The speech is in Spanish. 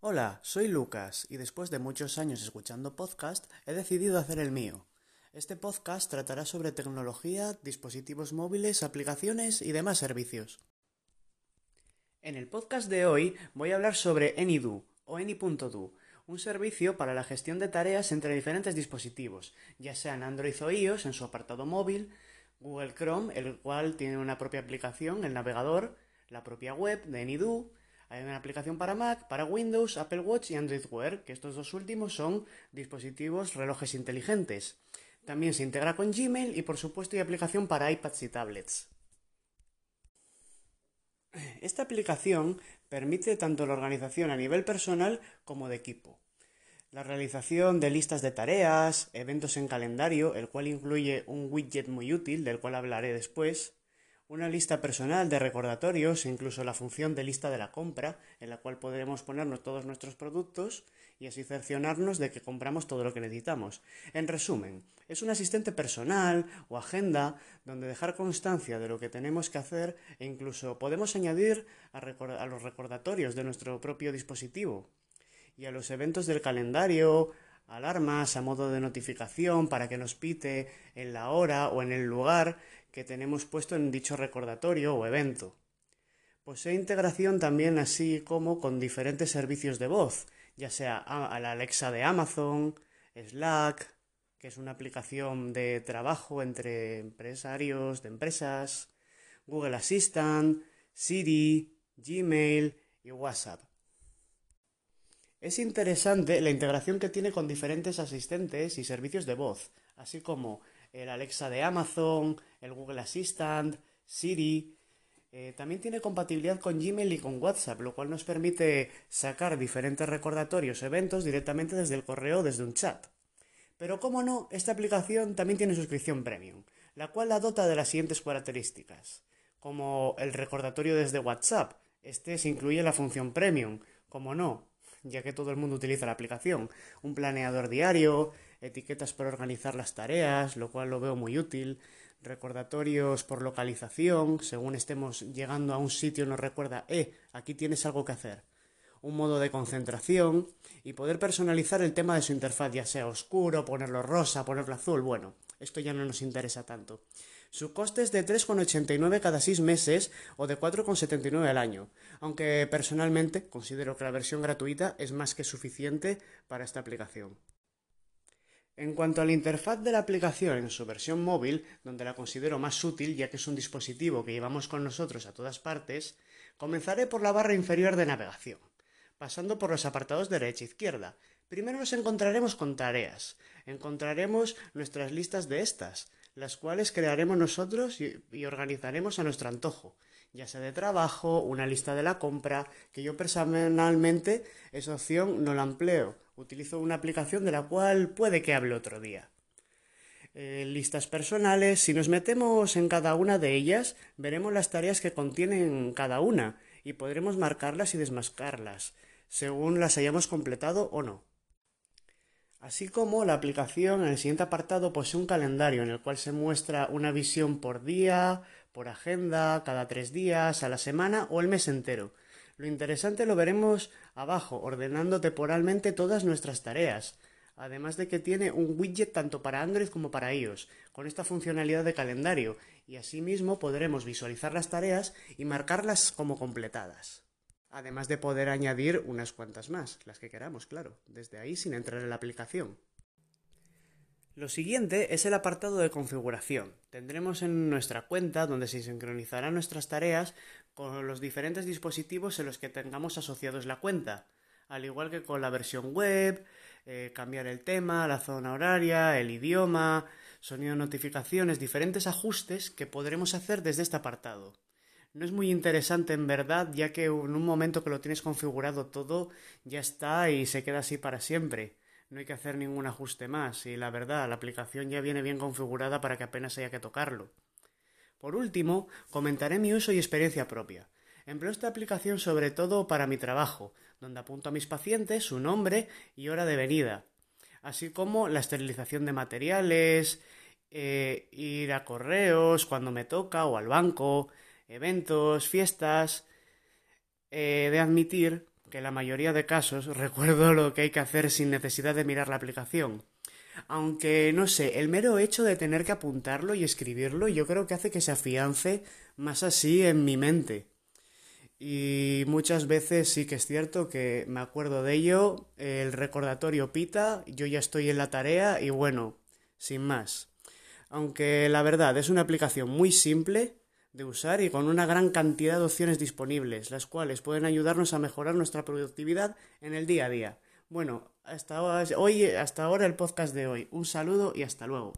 Hola, soy Lucas y después de muchos años escuchando podcast he decidido hacer el mío. Este podcast tratará sobre tecnología, dispositivos móviles, aplicaciones y demás servicios. En el podcast de hoy voy a hablar sobre AnyDo o Any.do, un servicio para la gestión de tareas entre diferentes dispositivos, ya sean Android o iOS en su apartado móvil, Google Chrome, el cual tiene una propia aplicación, el navegador, la propia web de AnyDo, hay una aplicación para Mac, para Windows, Apple Watch y Android Wear, que estos dos últimos son dispositivos relojes inteligentes. También se integra con Gmail y por supuesto hay aplicación para iPads y tablets. Esta aplicación permite tanto la organización a nivel personal como de equipo. La realización de listas de tareas, eventos en calendario, el cual incluye un widget muy útil del cual hablaré después, una lista personal de recordatorios e incluso la función de lista de la compra, en la cual podremos ponernos todos nuestros productos y así cerciorarnos de que compramos todo lo que necesitamos. En resumen, es un asistente personal o agenda donde dejar constancia de lo que tenemos que hacer e incluso podemos añadir a, a los recordatorios de nuestro propio dispositivo y a los eventos del calendario, alarmas a modo de notificación para que nos pite en la hora o en el lugar que tenemos puesto en dicho recordatorio o evento. Posee integración también así como con diferentes servicios de voz, ya sea a la Alexa de Amazon, Slack, que es una aplicación de trabajo entre empresarios de empresas, Google Assistant, Siri, Gmail y WhatsApp. Es interesante la integración que tiene con diferentes asistentes y servicios de voz, así como el Alexa de Amazon, el Google Assistant, Siri. Eh, también tiene compatibilidad con Gmail y con WhatsApp, lo cual nos permite sacar diferentes recordatorios, eventos directamente desde el correo o desde un chat. Pero como no, esta aplicación también tiene suscripción premium, la cual la dota de las siguientes características, como el recordatorio desde WhatsApp. Este se incluye la función premium, como no, ya que todo el mundo utiliza la aplicación. Un planeador diario, etiquetas para organizar las tareas, lo cual lo veo muy útil, recordatorios por localización, según estemos llegando a un sitio nos recuerda, eh, aquí tienes algo que hacer. Un modo de concentración y poder personalizar el tema de su interfaz, ya sea oscuro, ponerlo rosa, ponerlo azul, bueno, esto ya no nos interesa tanto. Su coste es de 3,89 cada 6 meses o de 4,79 al año, aunque personalmente considero que la versión gratuita es más que suficiente para esta aplicación. En cuanto a la interfaz de la aplicación en su versión móvil, donde la considero más útil ya que es un dispositivo que llevamos con nosotros a todas partes, comenzaré por la barra inferior de navegación, pasando por los apartados derecha e izquierda. Primero nos encontraremos con tareas, encontraremos nuestras listas de estas, las cuales crearemos nosotros y, organizaremos a nuestro antojo, ya sea de trabajo, una lista de la compra, que yo personalmente esa opción no la empleo, utilizo una aplicación de la cual puede que hable otro día. Eh, listas personales, si nos metemos en cada una de ellas, veremos las tareas que contienen cada una y podremos marcarlas y desmascarlas, según las hayamos completado o no. Así como la aplicación en el siguiente apartado posee un calendario en el cual se muestra una visión por día, por agenda, cada tres días, a la semana o el mes entero. Lo interesante lo veremos abajo, ordenando temporalmente todas nuestras tareas, además de que tiene un widget tanto para Android como para iOS, con esta funcionalidad de calendario, y asimismo podremos visualizar las tareas y marcarlas como completadas además de poder añadir unas cuantas más, las que queramos, claro, desde ahí sin entrar en la aplicación. Lo siguiente es el apartado de configuración. Tendremos en nuestra cuenta donde se sincronizarán nuestras tareas con los diferentes dispositivos en los que tengamos asociados la cuenta, al igual que con la versión web, eh, cambiar el tema, la zona horaria, el idioma, sonido de notificaciones, diferentes ajustes que podremos hacer desde este apartado no es muy interesante en verdad, ya que en un momento que lo tienes configurado todo, ya está y se queda así para siempre. No hay que hacer ningún ajuste más y la verdad, la aplicación ya viene bien configurada para que apenas haya que tocarlo. Por último, comentaré mi uso y experiencia propia. Empleo esta aplicación sobre todo para mi trabajo, donde apunto a mis pacientes su nombre y hora de venida, así como la esterilización de materiales eh, ir a correos cuando me toca o al banco, eventos, fiestas. He de admitir que en la mayoría de casos recuerdo lo que hay que hacer sin necesidad de mirar la aplicación. Aunque, no sé, el mero hecho de tener que apuntarlo y escribirlo yo creo que hace que se afiance más así en mi mente. Y muchas veces sí que es cierto que me acuerdo de ello, el recordatorio pita, yo ya estoy en la tarea y bueno, sin más. Aunque la verdad es una aplicación muy simple de usar y con una gran cantidad de opciones disponibles, las cuales pueden ayudarnos a mejorar nuestra productividad en el día a día. Bueno, hasta hoy, hasta ahora el podcast de hoy. Un saludo y hasta luego.